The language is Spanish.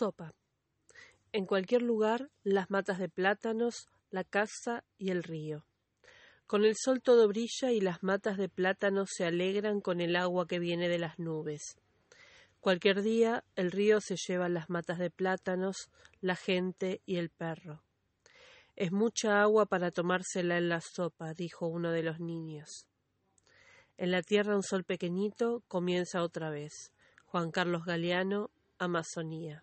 Sopa. En cualquier lugar, las matas de plátanos, la casa y el río. Con el sol todo brilla y las matas de plátanos se alegran con el agua que viene de las nubes. Cualquier día el río se lleva las matas de plátanos, la gente y el perro. Es mucha agua para tomársela en la sopa, dijo uno de los niños. En la tierra un sol pequeñito comienza otra vez. Juan Carlos Galeano, Amazonía.